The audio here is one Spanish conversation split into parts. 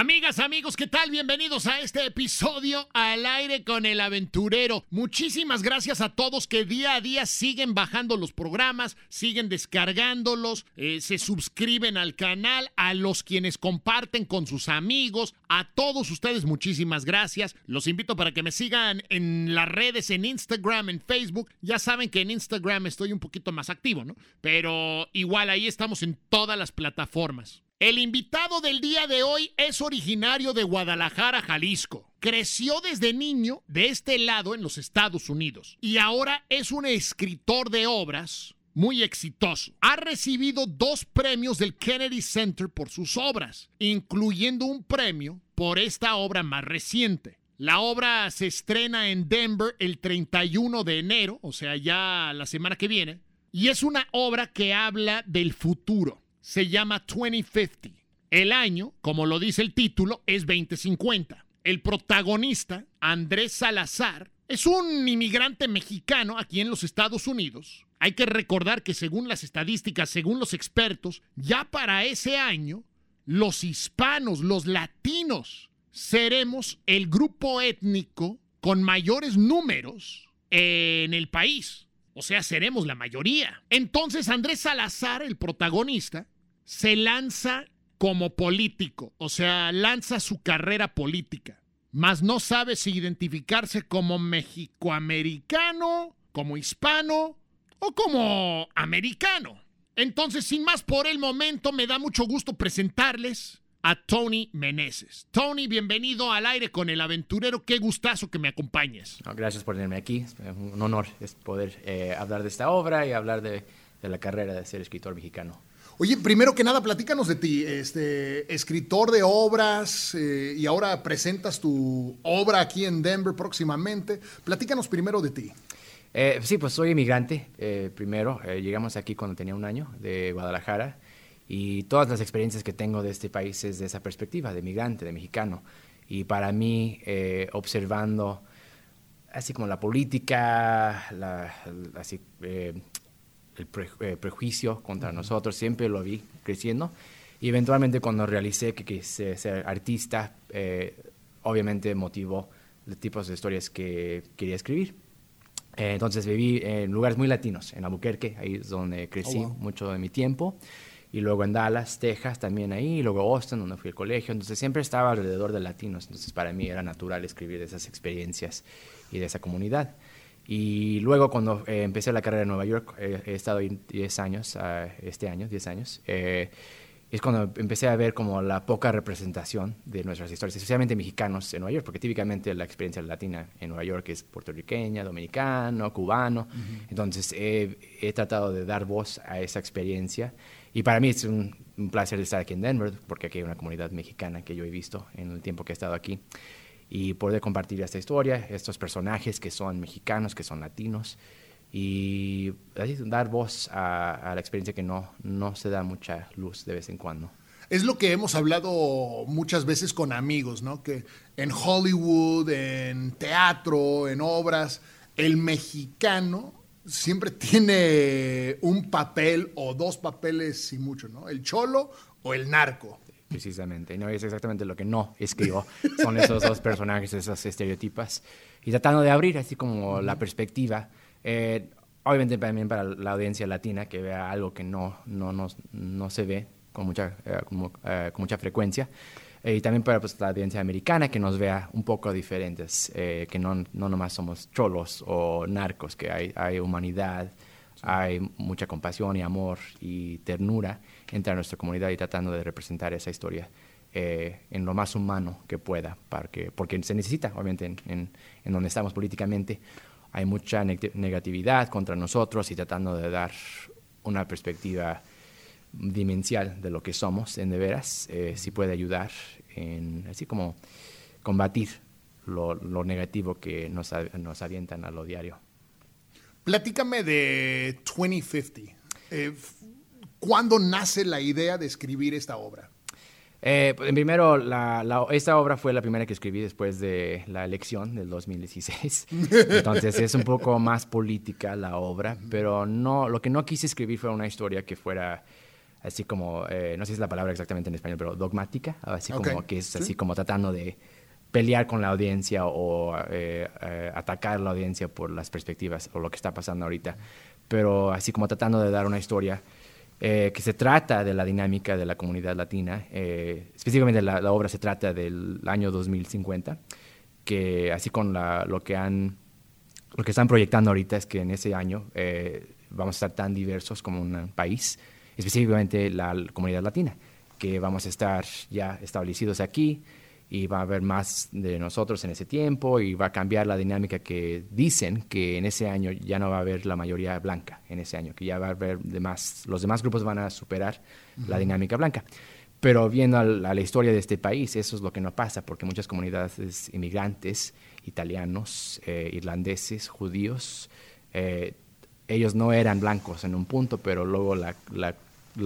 Amigas, amigos, ¿qué tal? Bienvenidos a este episodio al aire con el aventurero. Muchísimas gracias a todos que día a día siguen bajando los programas, siguen descargándolos, eh, se suscriben al canal, a los quienes comparten con sus amigos, a todos ustedes muchísimas gracias. Los invito para que me sigan en las redes, en Instagram, en Facebook. Ya saben que en Instagram estoy un poquito más activo, ¿no? Pero igual ahí estamos en todas las plataformas. El invitado del día de hoy es originario de Guadalajara, Jalisco. Creció desde niño de este lado en los Estados Unidos y ahora es un escritor de obras muy exitoso. Ha recibido dos premios del Kennedy Center por sus obras, incluyendo un premio por esta obra más reciente. La obra se estrena en Denver el 31 de enero, o sea, ya la semana que viene, y es una obra que habla del futuro se llama 2050. El año, como lo dice el título, es 2050. El protagonista, Andrés Salazar, es un inmigrante mexicano aquí en los Estados Unidos. Hay que recordar que según las estadísticas, según los expertos, ya para ese año, los hispanos, los latinos, seremos el grupo étnico con mayores números en el país. O sea, seremos la mayoría. Entonces Andrés Salazar, el protagonista, se lanza como político, o sea, lanza su carrera política, mas no sabe si identificarse como mexicoamericano, como hispano o como americano. Entonces, sin más por el momento, me da mucho gusto presentarles a Tony Meneses. Tony, bienvenido al aire con el aventurero. Qué gustazo que me acompañes. gracias por tenerme aquí. Es un honor poder eh, hablar de esta obra y hablar de la carrera de ser escritor mexicano. Oye, primero que nada, platícanos de ti, este, escritor de obras eh, y ahora presentas tu obra aquí en Denver próximamente. Platícanos primero de ti. Eh, sí, pues soy inmigrante eh, primero. llegamos aquí cuando tenía un año de Guadalajara y todas las experiencias que tengo de este país es de esa perspectiva, de migrante, de mexicano. Y para mí, observando así como la política, así, el eh, prejuicio contra nosotros, siempre lo vi creciendo. Y eventualmente cuando realicé que quise ser artista, eh, obviamente motivó los tipos de historias que quería escribir. Eh, entonces viví en lugares muy latinos, en Albuquerque, ahí es donde crecí oh, mucho de mi tiempo. Y luego en Dallas, Texas, también ahí. Y luego Austin, donde fui al colegio. Entonces siempre estaba alrededor de latinos. Entonces para mí era natural escribir de esas experiencias y de esa comunidad. Y luego cuando eh, empecé la carrera en Nueva York, eh, he estado ahí 10 años, ah, este año, 10 años, eh, es cuando empecé a ver como la poca representación de nuestras historias, especialmente mexicanos en Nueva York, porque típicamente la experiencia latina en Nueva York es puertorriqueña, dominicano, cubano. Entonces he, tratado de dar voz a esa experiencia. Y para mí es un, un placer estar aquí en Denver, porque aquí hay una comunidad mexicana que yo he visto en el tiempo que he estado aquí y poder compartir esta historia, estos personajes que son mexicanos, que son latinos y dar voz a, la experiencia que no, no se da mucha luz de vez en cuando. Es lo que hemos hablado muchas veces con amigos, ¿no? Que en Hollywood, en teatro, en obras, el mexicano siempre tiene un papel o dos papeles y mucho, ¿no? El cholo o el narco. Precisamente, no es exactamente lo que no escribo, son esos dos personajes, esos estereotipas, y tratando de abrir así como la perspectiva, eh, obviamente también para la audiencia latina que vea algo que no, no, no, no se ve con mucha, eh, eh, con mucha frecuencia, y también para pues, la audiencia americana que nos vea un poco diferentes, que no, no nomás somos cholos o narcos, que hay, hay humanidad, hay mucha compasión y amor y ternura entre nuestra comunidad y tratando de representar esa historia eh, en lo más humano que pueda, porque se necesita, obviamente, en, donde estamos políticamente, hay mucha negatividad contra nosotros y tratando de dar una perspectiva dimensional de lo que somos, en de veras, eh, si puede ayudar en, así como combatir lo, lo negativo que nos, nos avientan a lo diario. Platícame de 2050. Eh, ¿Cuándo nace la idea de escribir esta obra? Eh, pues, primero, esta obra fue la primera que escribí después de la elección del 2016. Entonces es un poco más política la obra, pero no, lo que no quise escribir fue una historia que fuera así como, eh, no sé si es la palabra exactamente en español, pero dogmática, así como que es así como tratando de pelear con la audiencia o eh, eh, atacar la audiencia por las perspectivas o lo que está pasando ahorita, pero así como tratando de dar una historia que se trata de la dinámica de la comunidad latina, específicamente la, la, obra se trata del año 2050, que así con la, lo que han lo que están proyectando ahorita es que en ese año vamos a estar tan diversos como un país, específicamente la comunidad latina, que vamos a estar ya establecidos aquí y va a haber más de nosotros en ese tiempo y va a cambiar la dinámica que dicen que en ese año ya no va a haber la mayoría blanca en ese año, que ya va a haber demás, los demás grupos van a superar la dinámica blanca. Pero viendo a la, historia de este país, eso es lo que no pasa, porque muchas comunidades inmigrantes, italianos, eh, irlandeses, judíos, eh, ellos no eran blancos en un punto, pero luego la,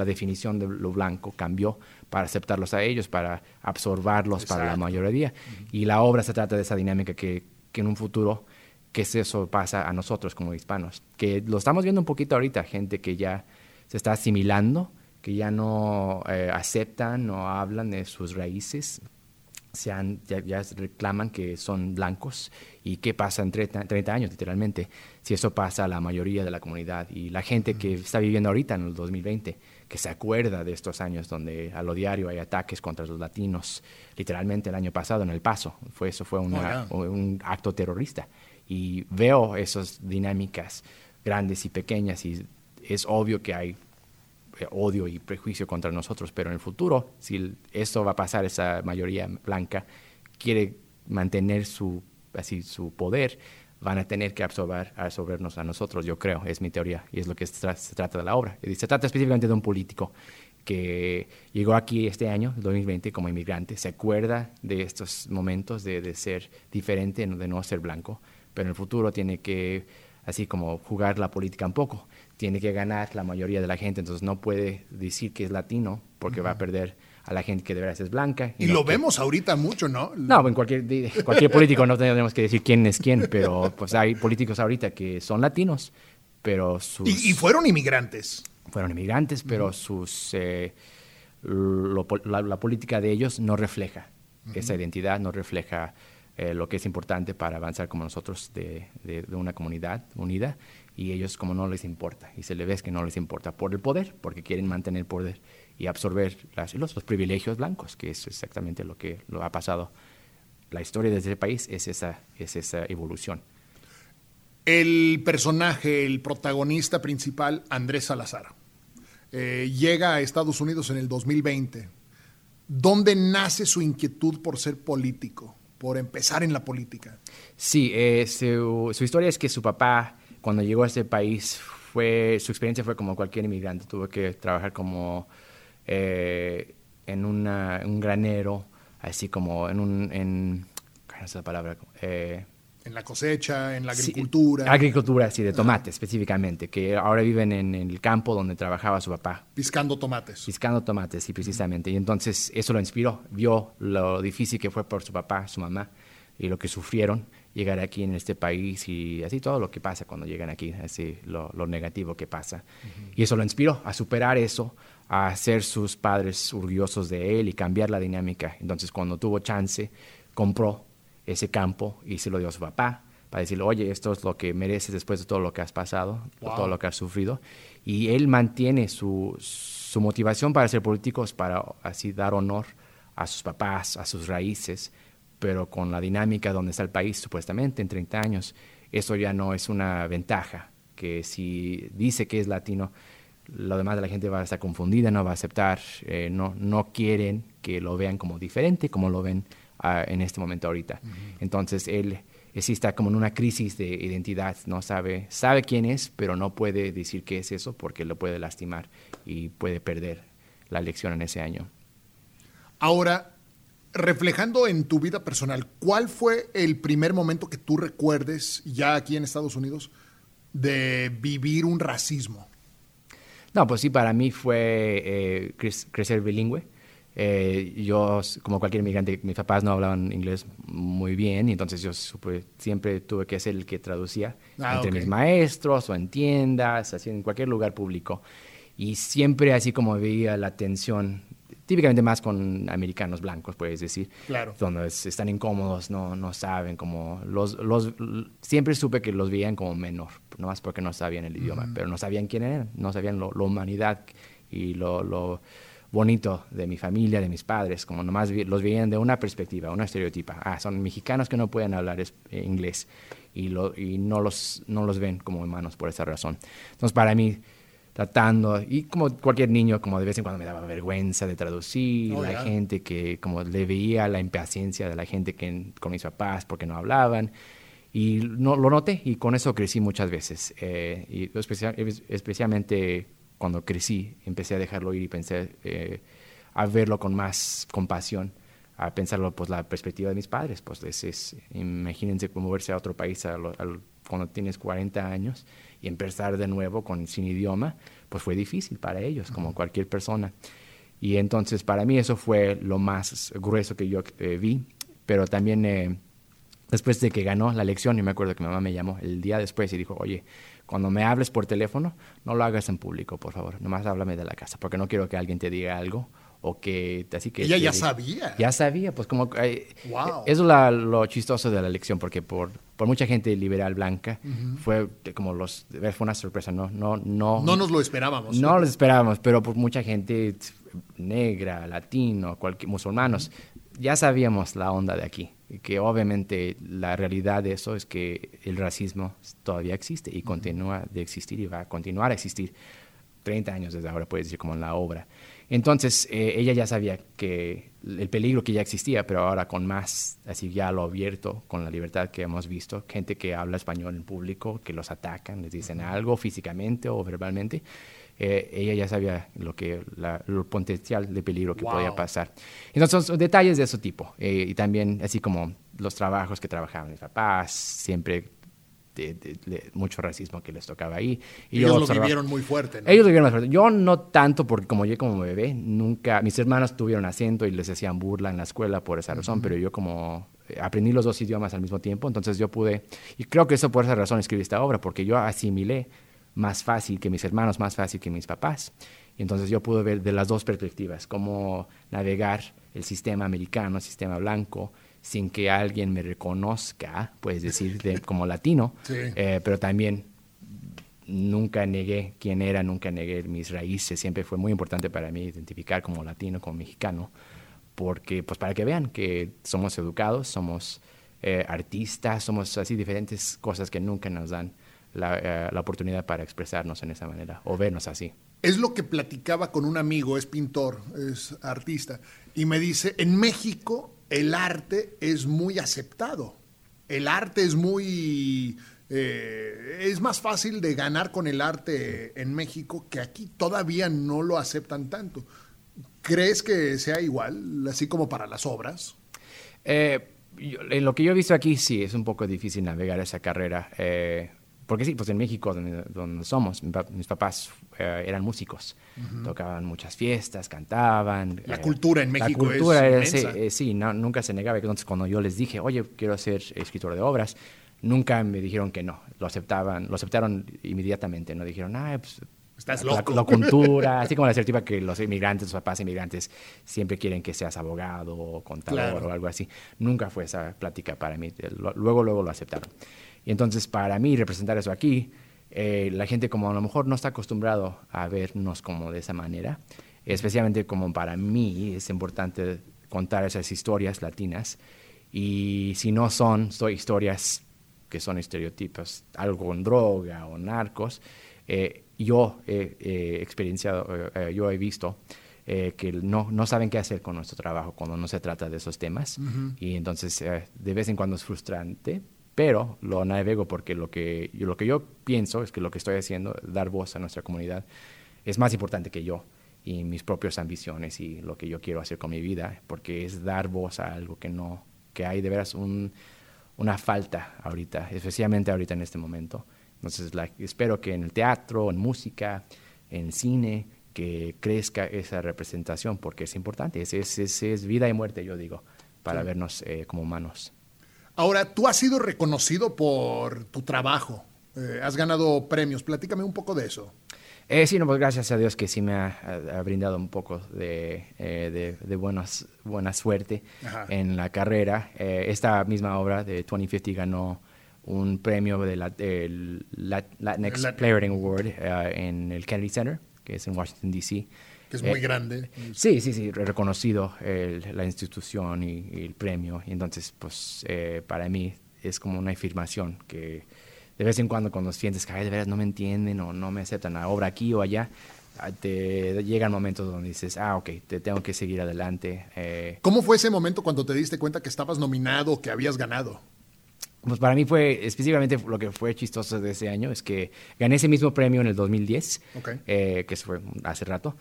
definición de lo blanco cambió para aceptarlos a ellos, para absorbarlos para la mayoría. Y la obra se trata de esa dinámica que, en un futuro, que eso pasa a nosotros como hispanos. Que lo estamos viendo un poquito ahorita, gente que ya se está asimilando, que ya no eh, aceptan o hablan de sus raíces, se han, ya, reclaman que son blancos. Y qué pasa en 30, 30, años literalmente si eso pasa a la mayoría de la comunidad y la gente que está viviendo ahorita en el 2020 que se acuerda de estos años donde a lo diario hay ataques contra los latinos literalmente el año pasado en El Paso fue eso fue oh, un acto terrorista. Y veo esas dinámicas grandes y pequeñas y es obvio que hay eh, odio y prejuicio contra nosotros, pero en el futuro, si eso va a pasar, esa mayoría blanca quiere mantener su, así, su poder, van a tener que absorber, absorbernos a nosotros, yo creo, es mi teoría, y es lo que se, trata de la obra. Y se trata específicamente de un político que llegó aquí este año, 2020, como inmigrante, se acuerda de estos momentos de, de ser diferente, de no ser blanco, pero en el futuro tiene que, así como jugar la política un poco tiene que ganar la mayoría de la gente, entonces no puede decir que es latino porque va a perder a la gente que de verdad es blanca. Y, lo vemos ahorita mucho, ¿no? No, en cualquier, cualquier político no tenemos que decir quién es quién, pero pues hay políticos ahorita que son latinos, pero sus... Y, fueron inmigrantes. Fueron inmigrantes, pero sus... Eh, la, política de ellos no refleja esa identidad, no refleja eh, lo que es importante para avanzar como nosotros de, de una comunidad unida y ellos como no les importa y se le ve que no les importa por el poder porque quieren mantener poder y absorber las, los, privilegios blancos que es exactamente lo que lo ha pasado. La historia de ese país es esa es esa evolución. El personaje el protagonista principal Andrés Salazar eh, llega a Estados Unidos en el 2020 ¿dónde nace su inquietud por ser político por empezar en la política sí eh, su, su historia es que su papá cuando llegó a este país, fue, su experiencia fue como cualquier inmigrante. Tuvo que trabajar como eh, en un granero, así como en un... En, ¿Cuál es la palabra? Eh, en la cosecha, en la agricultura. agricultura, sí, de tomate específicamente, que ahora viven en, el campo donde trabajaba su papá. Piscando tomates. Piscando tomates, sí, precisamente. Y entonces eso lo inspiró, vio lo difícil que fue por su papá, su mamá, y lo que sufrieron llegar aquí en este país y así todo lo que pasa cuando llegan aquí, así lo, negativo que pasa. Y eso lo inspiró a superar eso, a ser sus padres orgullosos de él y cambiar la dinámica. Entonces cuando tuvo chance, compró ese campo y se lo dio a su papá para decirle, oye, esto es lo que mereces después de todo lo que has pasado, todo lo que has sufrido. Y él mantiene su, su motivación para ser políticos, para así dar honor a sus papás, a sus raíces, pero con la dinámica donde está el país supuestamente en 30 años, eso ya no es una ventaja, que si dice que es latino, lo demás de la gente va a estar confundida, no va a aceptar, eh, no, no quieren que lo vean como diferente, como lo ven ah, en este momento ahorita. Entonces él sí está como en una crisis de identidad, no sabe, sabe quién es, pero no puede decir qué es eso porque lo puede lastimar y puede perder la elección en ese año. Ahora, reflejando en tu vida personal, ¿cuál fue el primer momento que tú recuerdes ya aquí en Estados Unidos de vivir un racismo? No, pues sí, para mí fue eh, crecer bilingüe. Eh, yo, como cualquier inmigrante, mis papás no hablaban inglés muy bien, y entonces yo siempre tuve que ser el que traducía ah, entre mis maestros o en tiendas, así en cualquier lugar público. Y siempre así como veía la tensión, típicamente más con americanos blancos, puedes decir. Claro. Donde están incómodos, no, no saben, como los, los, siempre supe que los veían como menor, nomás porque no sabían el idioma, pero no sabían quién eran, no sabían la humanidad y lo, lo bonito de mi familia, de mis padres, como nomás los veían de una perspectiva, una estereotipa. Ah, son mexicanos que no pueden hablar eh, inglés y, lo, y no, los, no los ven como hermanos por esa razón. Entonces, para mí, tratando, y como cualquier niño, como de vez en cuando me daba vergüenza de traducir, oh, la gente que como le veía la impaciencia de la gente que con mis papás porque no hablaban. Y no, lo noté y con eso crecí muchas veces. Eh, y especial, especialmente cuando crecí, empecé a dejarlo ir y pensé eh, a verlo con más compasión, a pensarlo, pues la perspectiva de mis padres, pues es, imagínense moverse a otro país cuando tienes 40 años y empezar de nuevo con, sin idioma, pues fue difícil para ellos, como cualquier persona. Y entonces para mí eso fue lo más grueso que yo eh, vi, pero también eh, después de que ganó la elección, y me acuerdo que mi mamá me llamó el día después y dijo, oye, cuando me hables por teléfono, no lo hagas en público, por favor. Nomás háblame de la casa, porque no quiero que alguien te diga algo o que así que ella ya sabía ya sabía pues como eh, eso es lo chistoso de la elección porque por, por mucha gente liberal blanca fue como los fue una sorpresa no no no. No nos lo esperábamos. No lo esperábamos pero por mucha gente negra latino cualquier musulmanos ya sabíamos la onda de aquí que obviamente la realidad de eso es que el racismo todavía existe y continúa de existir y va a continuar a existir 30 años desde ahora, puedes decir, como en la obra. Entonces, eh, ella ya sabía que el peligro que ya existía, pero ahora con más, así ya lo abierto, con la libertad que hemos visto, gente que habla español en público, que los atacan, les dicen algo físicamente o verbalmente, eh, ella ya sabía lo que el potencial de peligro que podía pasar. Entonces, son detalles de ese tipo. Eh, y también, así como los trabajos que trabajaban mis papás, siempre de, mucho racismo que les tocaba ahí. Y ellos lo vivieron muy fuerte, Ellos lo vivieron más fuerte. Yo no tanto, porque como yo como bebé, nunca, mis hermanos tuvieron acento y les hacían burla en la escuela por esa razón, pero yo como eh, aprendí los dos idiomas al mismo tiempo, entonces yo pude, y creo que eso por esa razón escribí esta obra, porque yo asimilé más fácil que mis hermanos, más fácil que mis papás. Y entonces yo pude ver de las dos perspectivas, cómo navegar el sistema americano, el sistema blanco, sin que alguien me reconozca, puedes decir, como latino, eh, pero también nunca negué quién era, nunca negué mis raíces, siempre fue muy importante para mí identificar como latino, como mexicano, porque pues para que vean que somos educados, somos eh, artistas, somos así diferentes cosas que nunca nos dan eh, la, oportunidad para expresarnos en esa manera o vernos así. Es lo que platicaba con un amigo, es pintor, es artista, y me dice, en México el arte es muy aceptado, el arte es muy... Eh, es más fácil de ganar con el arte en México que aquí todavía no lo aceptan tanto. ¿Crees que sea igual, así como para las obras? Eh, en lo que yo he visto aquí, sí, es un poco difícil navegar esa carrera. Eh, porque sí, pues en México, donde, somos, mis papás eh, eran músicos, tocaban muchas fiestas, cantaban. La cultura en México la cultura es eh, sí, nunca se negaba. Entonces, cuando yo les dije, oye, quiero ser escritor de obras, nunca me dijeron que no. Lo aceptaban, lo aceptaron inmediatamente. No dijeron, ah, pues Estás loco. La, cultura, así como la certeza que los inmigrantes, los papás inmigrantes, siempre quieren que seas abogado o contador o algo así. Nunca fue esa plática para mí. Luego, luego lo aceptaron. Y entonces para mí representar eso aquí, eh, la gente como a lo mejor no está acostumbrado a vernos como de esa manera, especialmente como para mí es importante contar esas historias latinas y si no son, son historias que son estereotipos, algo con droga o narcos, eh, yo he experienciado, eh, yo he visto que no, no saben qué hacer con nuestro trabajo cuando no se trata de esos temas. Y entonces de vez en cuando es frustrante, pero lo navego porque lo que, yo, lo que yo pienso es que lo que estoy haciendo, dar voz a nuestra comunidad, es más importante que yo y mis propias ambiciones y lo que yo quiero hacer con mi vida, porque es dar voz a algo que no, que hay de veras un, una falta ahorita, especialmente ahorita en este momento. Entonces, espero que en el teatro, en música, en cine, que crezca esa representación, porque es importante, es, es, es, vida y muerte, yo digo, para vernos eh, como humanos. Ahora, tú has sido reconocido por tu trabajo. Eh, has ganado premios. Platícame un poco de eso. Eh, sí, no, pues gracias a Dios que sí me ha, brindado un poco de, eh, de, buena suerte en la carrera. Eh, esta misma obra de 2050 ganó un premio de la, del Latinx Playwriting Award en el Kennedy Center, que es en Washington, D.C. Que es muy grande. Sí, sí, sí, reconocido la institución y, y, el premio. Y entonces, pues, para mí es como una afirmación que de vez en cuando cuando sientes que de veras no me entienden o no me aceptan la obra aquí o allá, ah, te llegan momentos donde dices, ah, ok, te tengo que seguir adelante. Eh. ¿Cómo fue ese momento cuando te diste cuenta que estabas nominado, que habías ganado? Pues para mí fue, específicamente lo que fue chistoso de ese año, es que gané ese mismo premio en el 2010, eh, que fue hace rato.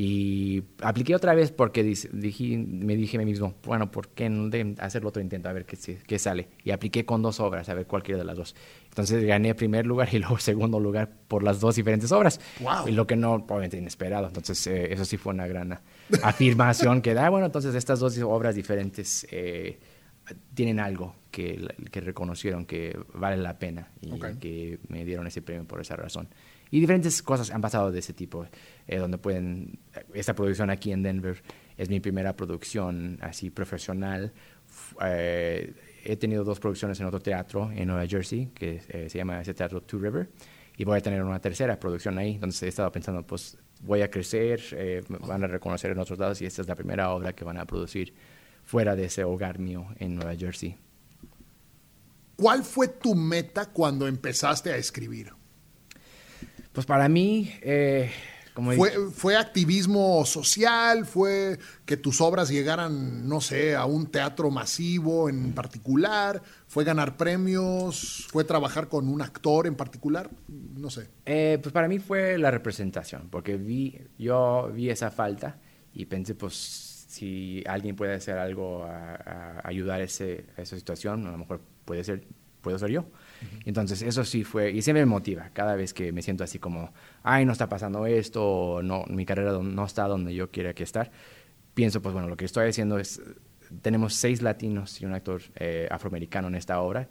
Y apliqué otra vez porque dije, me dije a mí mismo, bueno, ¿por qué no de hacerlo otro intento a ver qué, qué, sale? Y apliqué con dos obras, a ver cualquiera de las dos. Entonces gané primer lugar y luego segundo lugar por las dos diferentes obras. Y lo que no, obviamente inesperado. Entonces eh, eso sí fue una gran afirmación que da, ah, bueno, entonces estas dos obras diferentes eh, tienen algo que, que, reconocieron que vale la pena y que me dieron ese premio por esa razón. Y diferentes cosas han pasado de ese tipo, eh, donde pueden, esta producción aquí en Denver es mi primera producción así profesional. Eh, he tenido dos producciones en otro teatro en Nueva Jersey, que eh, se llama ese teatro Two River, y voy a tener una tercera producción ahí, donde he estado pensando, pues voy a crecer, van a reconocer en otros lados, y esta es la primera obra que van a producir fuera de ese hogar mío en Nueva Jersey. ¿Cuál fue tu meta cuando empezaste a escribir? Pues para mí, eh, como fue, ¿Fue activismo social? ¿Fue que tus obras llegaran, no sé, a un teatro masivo en particular? ¿Fue ganar premios? ¿Fue trabajar con un actor en particular? No sé. Eh, pues para mí fue la representación, porque vi, yo vi esa falta y pensé, pues si alguien puede hacer algo a, ayudar a, ese, a esa situación, a lo mejor puede ser, puedo ser yo. Entonces, eso sí fue, y siempre me motiva cada vez que me siento así como, ay, no está pasando esto, o no, mi carrera no está donde yo quiera que estar. Pienso, pues bueno, lo que estoy haciendo es, tenemos seis latinos y un actor eh, afroamericano en esta obra,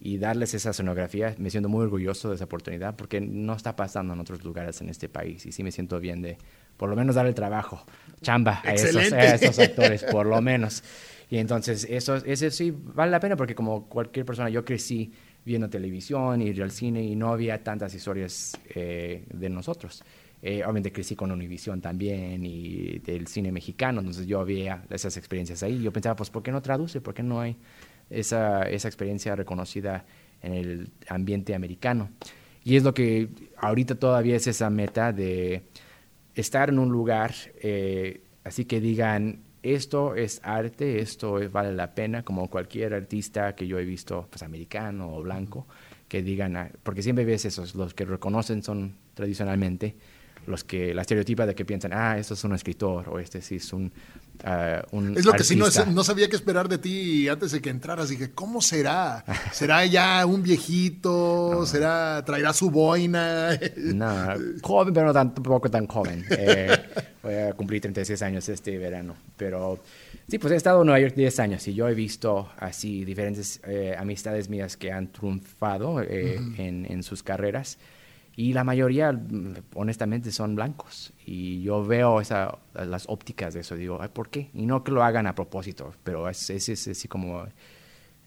y darles esa sonografía, me siento muy orgulloso de esa oportunidad, porque no está pasando en otros lugares en este país, y sí me siento bien de, por lo menos, darle trabajo, chamba a esos, a esos actores, por lo menos. Y entonces, eso, eso sí vale la pena, porque como cualquier persona, yo crecí viendo televisión, ir al cine y no había tantas historias eh, de nosotros. Eh, obviamente crecí con Univision también y del cine mexicano, entonces yo había esas experiencias ahí. Yo pensaba, pues, ¿por qué no traduce? ¿Por qué no hay esa, esa experiencia reconocida en el ambiente americano? Y es lo que ahorita todavía es esa meta de estar en un lugar, eh, así que digan, esto es arte, esto vale la pena, como cualquier artista que yo he visto, pues americano o blanco, que digan, ah, porque siempre ves esos, los que reconocen son tradicionalmente los que la estereotipa de que piensan, ah, esto es un escritor o este sí es un, uh, un Es lo que sí no, no, sabía qué esperar de ti antes de que entraras. Dije, ¿cómo será? ¿Será ya un viejito? ¿Será, traerá su boina? no, joven, pero no tampoco tan joven. Eh, voy a cumplir 36 años este verano. Pero sí, pues he estado en Nueva York 10 años y yo he visto así diferentes eh, amistades mías que han triunfado eh, en, en sus carreras y la mayoría, honestamente, son blancos. Y yo veo esa, las ópticas de eso, digo, ¿por qué? Y no que lo hagan a propósito, pero es, es, así como...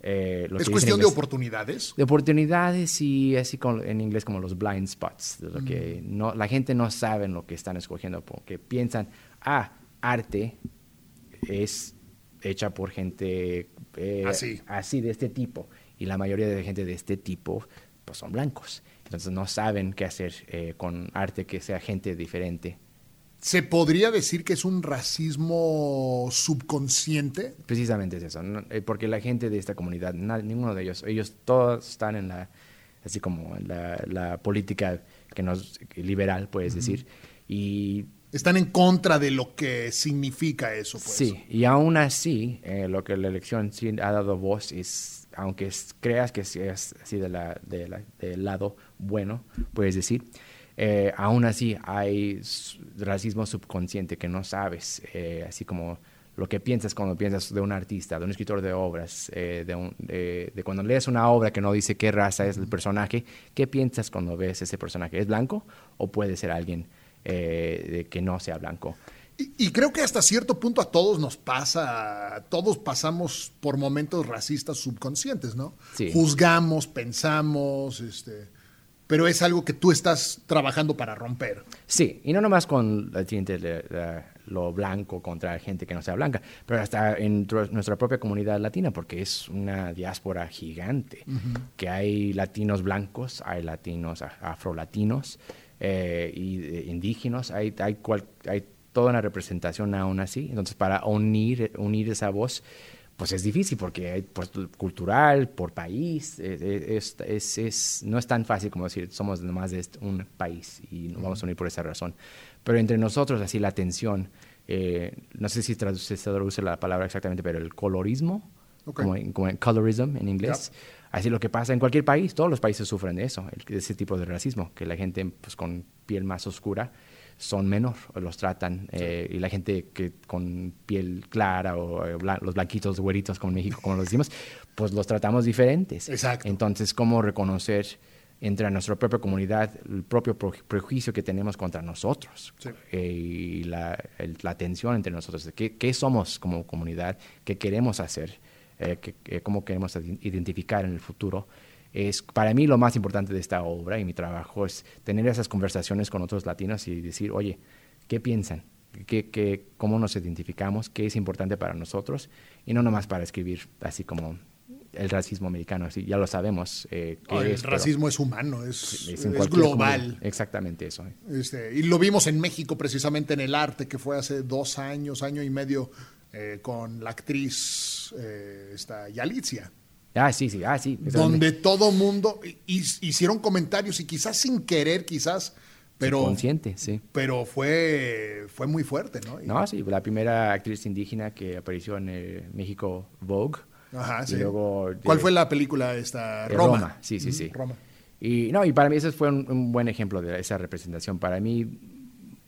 Eh, ¿Es cuestión de oportunidades? De oportunidades y así con, en inglés como los blind spots, de lo que mm. no, la gente no sabe lo que están escogiendo, porque piensan, ah, arte es hecha por gente eh, así. así, de este tipo. Y la mayoría de gente de este tipo pues son blancos. Entonces no saben qué hacer eh, con arte que sea gente diferente. ¿Se podría decir que es un racismo subconsciente? Precisamente es eso, eh, porque la gente de esta comunidad, ninguno de ellos, ellos todos están en la, así como en la, política que nos liberal, puedes decir, y están en contra de lo que significa eso. Pues. Sí, y aún así, eh, lo que la elección sí ha dado voz es aunque creas que seas así de la, del lado bueno, puedes decir, eh, aún así hay racismo subconsciente que no sabes, eh, así como lo que piensas cuando piensas de un artista, de un escritor de obras, eh, de, de, cuando lees una obra que no dice qué raza es el personaje, ¿qué piensas cuando ves ese personaje? ¿Es blanco o puede ser alguien eh, que no sea blanco? Y, creo que hasta cierto punto a todos nos pasa, todos pasamos por momentos racistas subconscientes, ¿no? Juzgamos, pensamos, este, pero es algo que tú estás trabajando para romper. Sí, y no nomás con la, lo blanco contra gente que no sea blanca, pero hasta en nuestra propia comunidad latina, porque es una diáspora gigante, que hay latinos blancos, hay latinos afrolatinos eh, y eh, indígenas, hay, hay, hay toda una representación aún así. Entonces, para unir, unir esa voz, pues es difícil porque hay cultural, por país, eh, eh, es, es, no es tan fácil como decir somos nomás de un país y nos vamos a unir por esa razón. Pero entre nosotros, así la tensión, eh, no sé si se traduce la palabra exactamente, pero el colorismo, como, como colorism en inglés. Así lo que pasa en cualquier país, todos los países sufren de eso, de ese tipo de racismo, que la gente pues, con piel más oscura son menor, los tratan, eh, y la gente que con piel clara o eh, los blanquitos, güeritos como en México, como lo decimos, pues los tratamos diferentes. Exacto. Entonces, ¿cómo reconocer entre nuestra propia comunidad el propio prejuicio que tenemos contra nosotros eh, y la, tensión entre nosotros? ¿Qué, ¿Qué, somos como comunidad? ¿Qué queremos hacer? ¿Cómo queremos identificar en el futuro? Es para mí lo más importante de esta obra y mi trabajo es tener esas conversaciones con otros latinos y decir, oye, ¿qué piensan? ¿Qué, qué, cómo nos identificamos? ¿Qué es importante para nosotros? Y no nomás para escribir así como el racismo americano, así, ya lo sabemos. Eh, el racismo es humano, es, es, global. Exactamente eso. Este, y lo vimos en México precisamente en el arte, que fue hace dos años, año y medio, eh, con la actriz eh, esta Yalitza. Ah, sí, sí, ah, sí. Donde todo mundo hicieron comentarios y quizás sin querer, quizás, pero... Consciente, sí. Pero fue, fue muy fuerte, ¿no? no, sí, la primera actriz indígena que apareció en eh, México, Vogue. Ajá, sí. ¿Cuál fue la película esta? Eh, Roma. sí, sí, sí. Roma. Y, no, y para mí ese fue un, buen ejemplo de esa representación. Para mí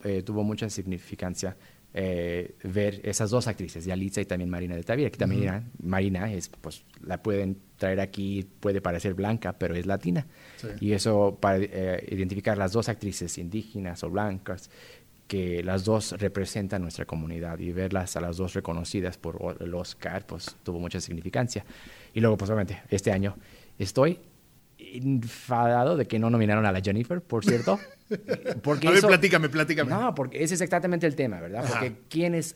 eh, tuvo mucha significancia eh, ver esas dos actrices, Yalitza y también Marina de Tavira, que también Marina es, pues, la pueden traer aquí, puede parecer blanca, pero es latina. Y eso para eh, identificar las dos actrices indígenas o blancas, que las dos representan nuestra comunidad y verlas a las dos reconocidas por el Oscar, pues tuvo mucha significancia. Y luego, pues obviamente, este año estoy enfadado de que no nominaron a la Jennifer, por cierto. Porque a ver, platícame, platícame. No, porque ese es exactamente el tema, ¿verdad? Porque ¿quién es,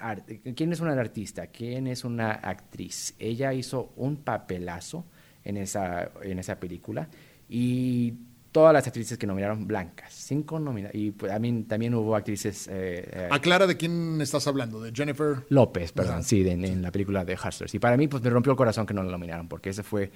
¿quién es una artista? ¿Quién es una actriz? Ella hizo un papelazo en esa, en esa película y todas las actrices que nominaron blancas, cinco nominadas. Y pues, a mí también hubo actrices... Eh, eh, Aclara de quién estás hablando, de Jennifer... López, perdón, sí, en la película de Hustlers. Y para mí pues me rompió el corazón que no la nominaron, porque ese fue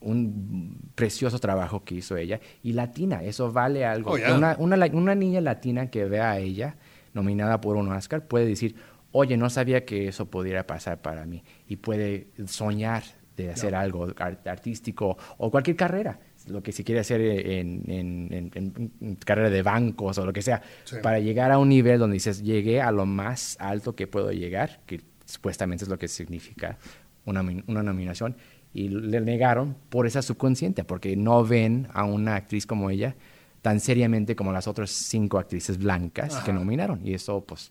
un precioso trabajo que hizo ella. Y latina, eso vale algo. Oh, una, una, niña latina que vea a ella nominada por un Oscar puede decir, oye, no sabía que eso pudiera pasar para mí. Y puede soñar de hacer algo artístico o cualquier carrera. Lo que se quiere hacer en, en, carrera de bancos o lo que sea, para llegar a un nivel donde dices, llegué a lo más alto que puedo llegar, que supuestamente es lo que significa una, una nominación y le negaron por esa subconsciente, porque no ven a una actriz como ella tan seriamente como las otras cinco actrices blancas que nominaron. Y eso, pues,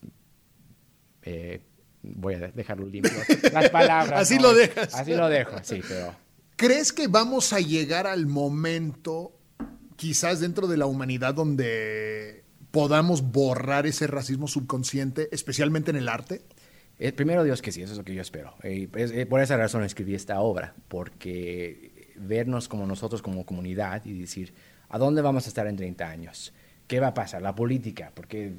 eh, voy a dejarlo limpio. Las palabras. Así lo dejas. Así lo dejo, sí, pero... ¿Crees que vamos a llegar al momento, quizás dentro de la humanidad, donde podamos borrar ese racismo subconsciente, especialmente en el arte? Eh, primero Dios que sí, eso es lo que yo espero. Eh, por esa razón escribí esta obra, porque vernos como nosotros, como comunidad, y decir, ¿a dónde vamos a estar en 30 años? ¿Qué va a pasar? La política, porque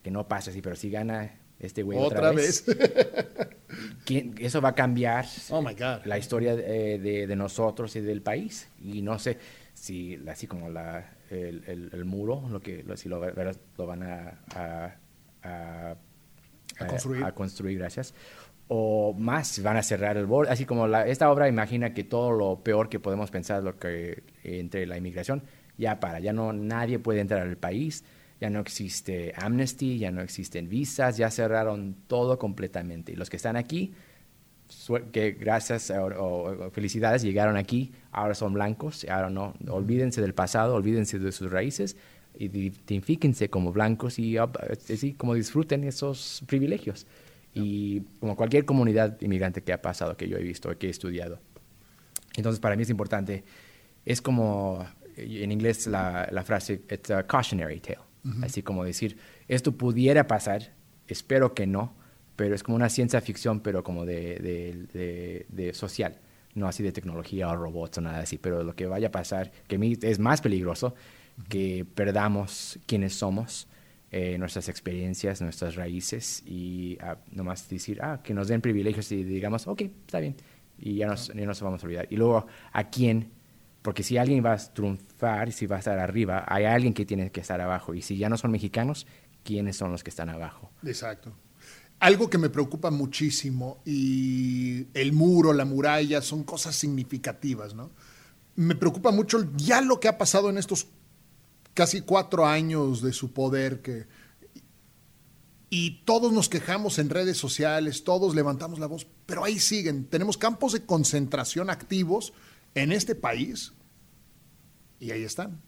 que no pasa así, pero si gana este güey otra, vez, eso va a cambiar oh my God. la historia eh, de, nosotros y del país. Y no sé si, así como la, el, muro, lo que, si lo, lo van a a construir. a construir, gracias. O más, van a cerrar el borde. Así como la, esta obra imagina que todo lo peor que podemos pensar lo que entre la inmigración ya para, ya no nadie puede entrar al país, ya no existe Amnesty, ya no existen visas, ya cerraron todo completamente. Y los que están aquí, que gracias o, felicidades llegaron aquí, ahora son blancos, ahora no, olvídense del pasado, olvídense de sus raíces, identifíquense como blancos y así como disfruten esos privilegios. Y como cualquier comunidad inmigrante que ha pasado, que yo he visto, que he estudiado. Entonces, para mí es importante, es como en inglés la, la frase, it's a cautionary tale. Así como decir, esto pudiera pasar, espero que no, pero es como una ciencia ficción, pero como de, de, social, no así de tecnología o robots o nada así, pero lo que vaya a pasar, que a mí es más peligroso, que perdamos quienes somos, eh, nuestras experiencias, nuestras raíces y ah, nomás decir, ah, que nos den privilegios y digamos, ok, está bien, y ya nos, ya nos vamos a olvidar. Y luego, ¿a quién porque si alguien va a triunfar, si va a estar arriba, hay alguien que tiene que estar abajo. Y si ya no son mexicanos, ¿quiénes son los que están abajo? Exacto. Algo que me preocupa muchísimo y el muro, la muralla, son cosas significativas, ¿no? Me preocupa mucho ya lo que ha pasado en estos casi cuatro años de su poder, que, y todos nos quejamos en redes sociales, todos levantamos la voz, pero ahí siguen. Tenemos campos de concentración activos en este país y ahí están.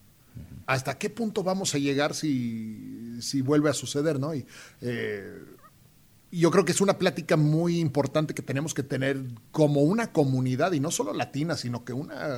¿Hasta qué punto vamos a llegar si, si vuelve a suceder? ¿no? Y, eh, yo creo que es una plática muy importante que tenemos que tener como una comunidad, y no solo latina, sino que una,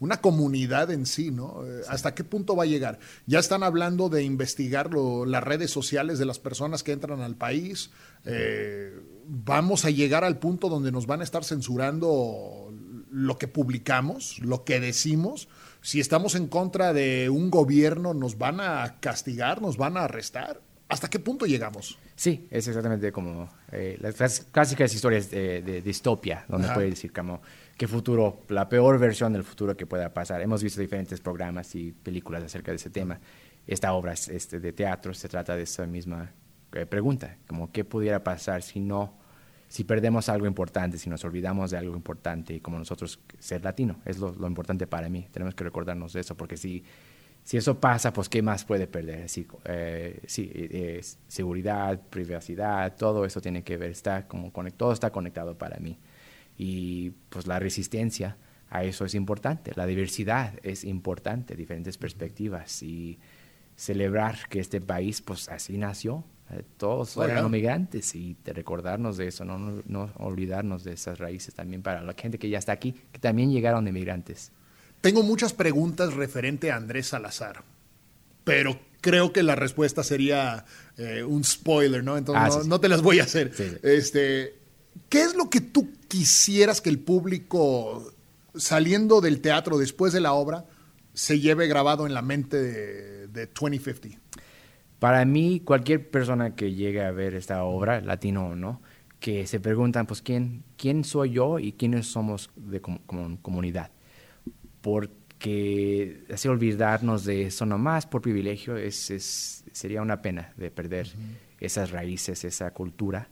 una comunidad en sí, ¿no? Eh, ¿Hasta qué punto va a llegar? Ya están hablando de investigar las redes sociales de las personas que entran al país. Eh, vamos a llegar al punto donde nos van a estar censurando lo que publicamos, lo que decimos. Si estamos en contra de un gobierno, nos van a castigar, nos van a arrestar. ¿Hasta qué punto llegamos? Sí, es exactamente como eh, las clásicas historias de, distopia, donde puede decir como qué futuro, la peor versión del futuro que pueda pasar. Hemos visto diferentes programas y películas acerca de ese tema. Esta obra este, de teatro se trata de esa misma eh, pregunta, como qué pudiera pasar si no si perdemos algo importante, si nos olvidamos de algo importante, como nosotros ser latino, es lo, importante para mí. Tenemos que recordarnos de eso, porque si, si eso pasa, pues ¿qué más puede perder? Si, eh, eh, seguridad, privacidad, todo eso tiene que ver, está como todo está conectado para mí. Y pues la resistencia a eso es importante, la diversidad es importante, diferentes perspectivas y celebrar que este país pues así nació, eh, todos eran migrantes y de recordarnos de eso, no, no, olvidarnos de esas raíces también para la gente que ya está aquí, que también llegaron de migrantes. Tengo muchas preguntas referente a Andrés Salazar, pero creo que la respuesta sería eh, un spoiler, ¿no? Entonces ah, no, te las voy a hacer. Este, ¿Qué es lo que tú quisieras que el público, saliendo del teatro después de la obra, se lleve grabado en la mente de, de 2050? Para mí, cualquier persona que llegue a ver esta obra, latino o no, que se preguntan, pues, ¿quién, quién soy yo y quiénes somos de como comunidad? Porque así olvidarnos de eso nomás por privilegio es, es sería una pena de perder esas raíces, esa cultura.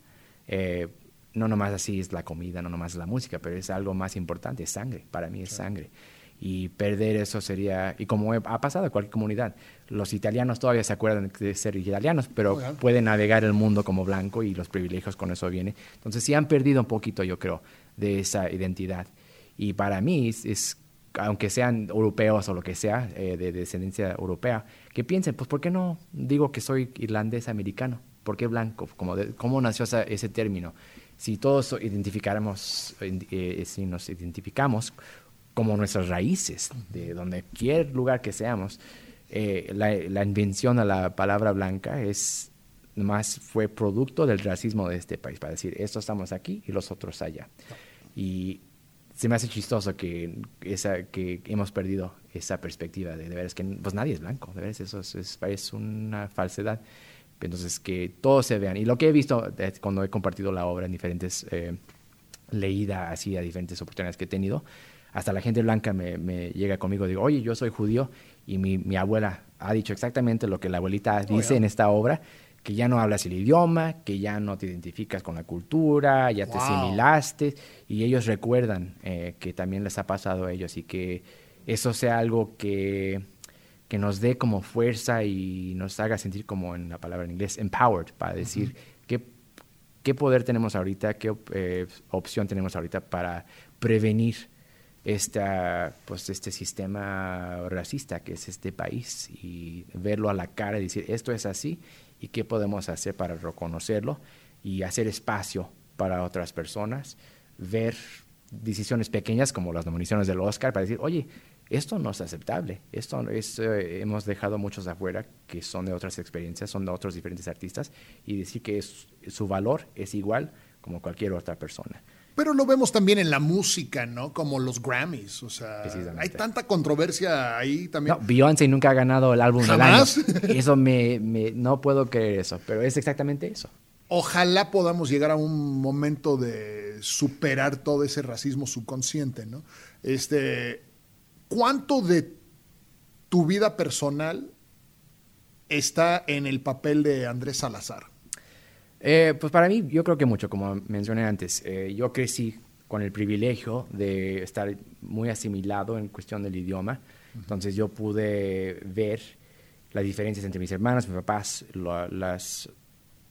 Eh, no nomás así es la comida, no nomás es la música, pero es algo más importante, es sangre, para mí es sangre y perder eso sería, y como ha pasado en cualquier comunidad, los italianos todavía se acuerdan de ser italianos, pero pueden navegar el mundo como blanco y los privilegios con eso vienen. Entonces sí han perdido un poquito, yo creo, de esa identidad. Y para mí es, aunque sean europeos o lo que sea, eh, de descendencia europea, que piensen, pues ¿por qué no digo que soy irlandés americano? ¿Por qué blanco? ¿Cómo, cómo nació ese término? Si todos identificáramos, eh, si nos identificamos como nuestras raíces, de donde cualquier lugar que seamos. Eh, la, invención de la palabra blanca es más fue producto del racismo de este país, para decir, esto estamos aquí y los otros allá. Y se me hace chistoso que, esa, que hemos perdido esa perspectiva de, de ver, es que pues nadie es blanco, de ver, eso es, es, una falsedad. Entonces, que todos se vean. Y lo que he visto eh, cuando he compartido la obra en diferentes, eh, leída así a diferentes oportunidades que he tenido, hasta la gente blanca me, llega conmigo y digo, oye, yo soy judío y mi, abuela ha dicho exactamente lo que la abuelita oh, dice en esta obra, que ya no hablas el idioma, que ya no te identificas con la cultura, ya te asimilaste y ellos recuerdan eh, que también les ha pasado a ellos y que eso sea algo que, que nos dé como fuerza y nos haga sentir como en la palabra en inglés, empowered, para decir qué, qué, poder tenemos ahorita, qué eh, opción tenemos ahorita para prevenir esta, pues, este sistema racista que es este país y verlo a la cara y decir, esto es así y qué podemos hacer para reconocerlo y hacer espacio para otras personas, ver decisiones pequeñas como las nominaciones del Oscar para decir, oye, esto no es aceptable, esto es, eh, hemos dejado muchos afuera que son de otras experiencias, son de otros diferentes artistas y decir que su valor es igual como cualquier otra persona. Pero lo vemos también en la música, ¿no? Como los Grammys, o sea, hay tanta controversia ahí también. No, Beyoncé nunca ha ganado el álbum del año. Eso me, no puedo creer eso, pero es exactamente eso. Ojalá podamos llegar a un momento de superar todo ese racismo subconsciente, ¿no? Este, ¿cuánto de tu vida personal está en el papel de Andrés Salazar? Eh, pues para mí, yo creo que mucho, como mencioné antes. Eh, yo crecí con el privilegio de estar muy asimilado en cuestión del idioma. Entonces yo pude ver las diferencias entre mis hermanos, mis papás, las,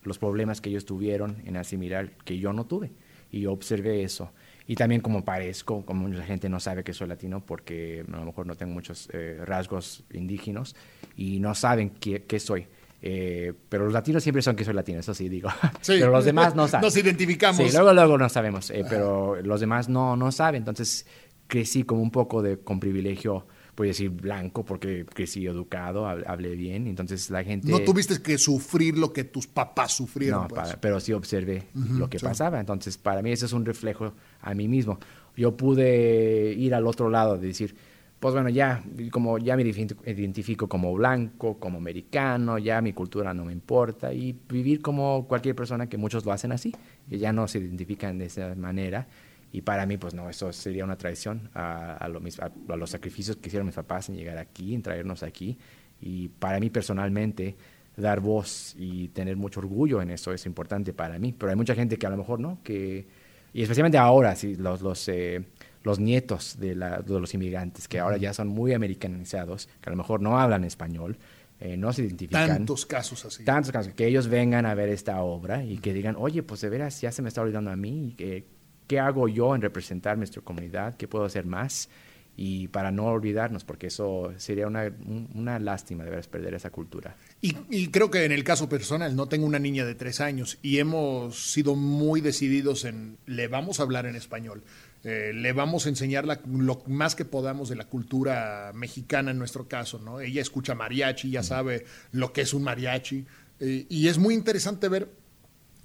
los problemas que ellos tuvieron en asimilar que yo no tuve. Y yo observé eso. Y también como parezco, como mucha gente no sabe que soy latino porque a lo mejor no tengo muchos eh, rasgos indígenas y no saben qué, qué soy. Eh, pero los latinos siempre son que soy latino, eso sí digo. pero los demás no saben. Nos identificamos. Sí, luego, luego no sabemos, eh, pero los demás no, no saben. Entonces crecí como un poco de, con privilegio, voy a decir blanco, porque crecí educado, hablé bien. Entonces la gente. No tuviste que sufrir lo que tus papás sufrieron. No, pues. pero sí observé lo que pasaba. Entonces para mí ese es un reflejo a mí mismo. Yo pude ir al otro lado, de decir pues bueno, ya como ya me identifico como blanco, como americano, ya mi cultura no me importa y vivir como cualquier persona que muchos lo hacen así, que ya no se identifican de esa manera y para mí pues no, eso sería una traición a, los sacrificios que hicieron mis papás en llegar aquí, en traernos aquí y para mí personalmente dar voz y tener mucho orgullo en eso es importante para mí, pero hay mucha gente que a lo mejor no, que y especialmente ahora, si los, los eh, los nietos de, los inmigrantes, que ahora ya son muy americanizados, que a lo mejor no hablan español, eh, no se identifican. Tantos casos así. Tantos casos, que ellos vengan a ver esta obra y que digan, oye, pues de veras ya se me está olvidando a mí, ¿qué, qué hago yo en representar nuestra comunidad? ¿Qué puedo hacer más? y para no olvidarnos, porque eso sería una, una lástima de veras perder esa cultura. Y, y, creo que en el caso personal, no tengo una niña de tres años y hemos sido muy decididos en, le vamos a hablar en español. Eh, le vamos a enseñar lo más que podamos de la cultura mexicana en nuestro caso, ¿no? Ella escucha mariachi, ya sabe lo que es un mariachi, eh, y es muy interesante ver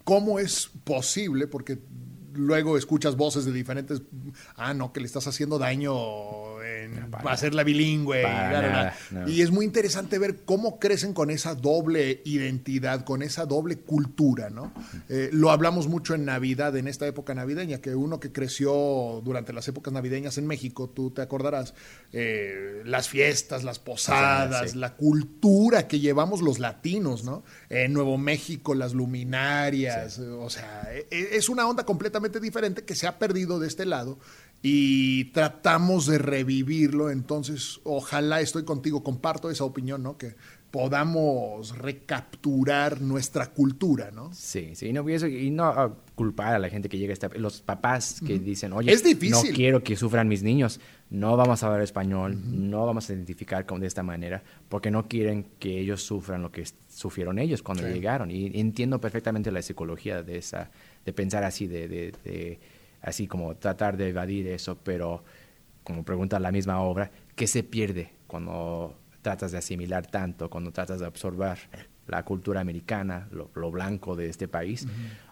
cómo es posible, porque luego escuchas voces de diferentes, ah, no, que le estás haciendo daño en hacerla bilingüe. Y, es muy interesante ver cómo crecen con esa doble identidad, con esa doble cultura, ¿no? Eh, lo hablamos mucho en Navidad, en esta época navideña, que uno que creció durante las épocas navideñas en México, tú te acordarás, eh, las fiestas, las posadas, la cultura que llevamos los latinos, ¿no? Nuevo México, las luminarias, o sea, e, e, es una onda completamente diferente que se ha perdido de este lado y tratamos de revivirlo. Entonces, ojalá estoy contigo, comparto esa opinión, ¿no? Que podamos recapturar nuestra cultura, ¿no? Sí, sí, no, y no ah, culpar a la gente que llega a esta, los papás que dicen, oye, es difícil. no quiero que sufran mis niños, no vamos a hablar español, no vamos a identificar con, de esta manera, porque no quieren que ellos sufran lo que sufrieron ellos cuando llegaron. Y entiendo perfectamente la psicología de esa, de pensar así, de, de, así como tratar de evadir eso, pero como pregunta la misma obra, ¿qué se pierde cuando tratas de asimilar tanto, cuando tratas de absorber la cultura americana, lo, blanco de este país?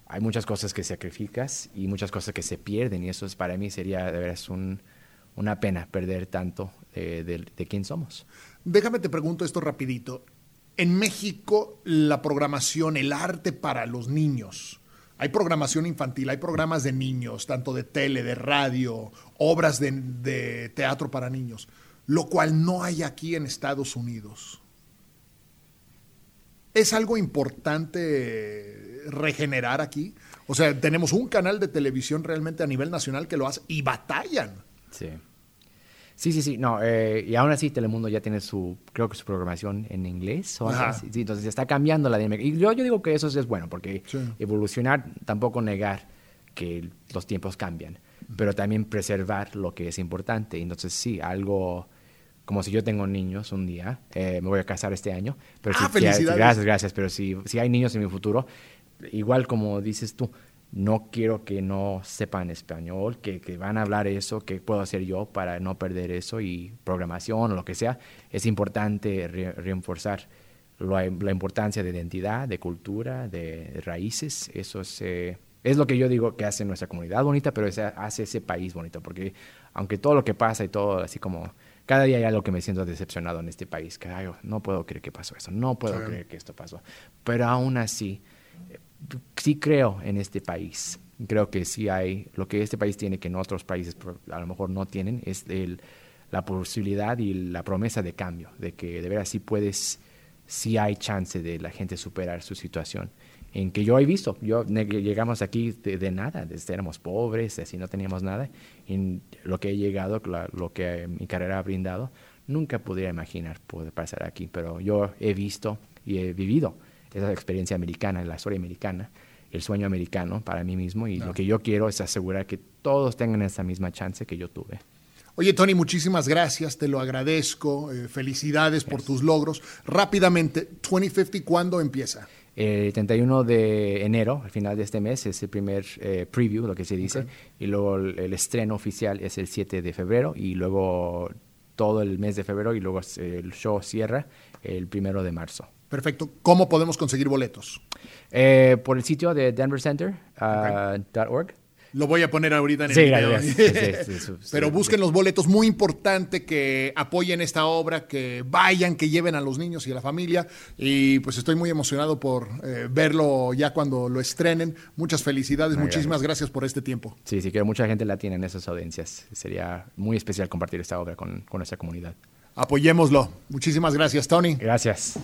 Hay muchas cosas que sacrificas y muchas cosas que se pierden y eso es, para mí sería de veras un, una pena perder tanto de, de quién somos. Déjame te pregunto esto rapidito. En México, la programación, el arte para los niños, hay programación infantil, hay programas de niños, tanto de tele, de radio, obras de, teatro para niños, lo cual no hay aquí en Estados Unidos. Es algo importante regenerar aquí. O sea, tenemos un canal de televisión realmente a nivel nacional que lo hace y batallan. Sí. Sí, sí, sí, no, eh, y aún así Telemundo ya tiene su, creo que su programación en inglés, o así, sí, entonces está cambiando la dinámica. Y yo, yo digo que eso es bueno, porque evolucionar, tampoco negar que los tiempos cambian, pero también preservar lo que es importante. Entonces sí, algo como si yo tengo niños un día, eh, me voy a casar este año, pero ah, felicidades. gracias, gracias, pero si, si hay niños en mi futuro, igual como dices tú, no quiero que no sepan español, que, que, van a hablar eso, que puedo hacer yo para no perder eso y programación o lo que sea. Es importante reforzar la, importancia de identidad, de cultura, de raíces. Eso es, eh, es lo que yo digo que hace nuestra comunidad bonita, pero hace ese país bonito, porque aunque todo lo que pasa y todo, así como cada día hay algo que me siento decepcionado en este país, que no puedo creer que pasó eso, no puedo creer que esto pasó, pero aún así sí creo en este país. Creo que sí hay, lo que este país tiene que en otros países a lo mejor no tienen, es el, la posibilidad y la promesa de cambio, de que de veras sí puedes, sí hay chance de la gente superar su situación. En que yo he visto, yo llegamos aquí de, nada, desde éramos pobres, así no teníamos nada, en lo que he llegado, lo que mi carrera ha brindado, nunca podría imaginar poder pasar aquí, pero yo he visto y he vivido esa experiencia americana, la historia americana, el sueño americano para mí mismo y lo que yo quiero es asegurar que todos tengan esa misma chance que yo tuve. Oye, Tony, muchísimas gracias, te lo agradezco, eh, felicidades por tus logros. Rápidamente, 2050, ¿cuándo empieza? El 31 de enero, al final de este mes, es el primer eh, preview, lo que se dice, y luego el, el, estreno oficial es el 7 de febrero, y luego todo el mes de febrero, y luego el show cierra el primero de marzo. Perfecto. ¿Cómo podemos conseguir boletos? Eh, por el sitio de denvercenter.org. Uh, Lo voy a poner ahorita en el video. Pero busquen los boletos. Muy importante que apoyen esta obra, que vayan, que lleven a los niños y a la familia. Y pues estoy muy emocionado por eh, verlo ya cuando lo estrenen. Muchas felicidades. Muchísimas gracias. por este tiempo. Sí, sí, que mucha gente la tiene en esas audiencias. Sería muy especial compartir esta obra con, con nuestra comunidad. Apoyémoslo. Muchísimas gracias, Tony. Gracias.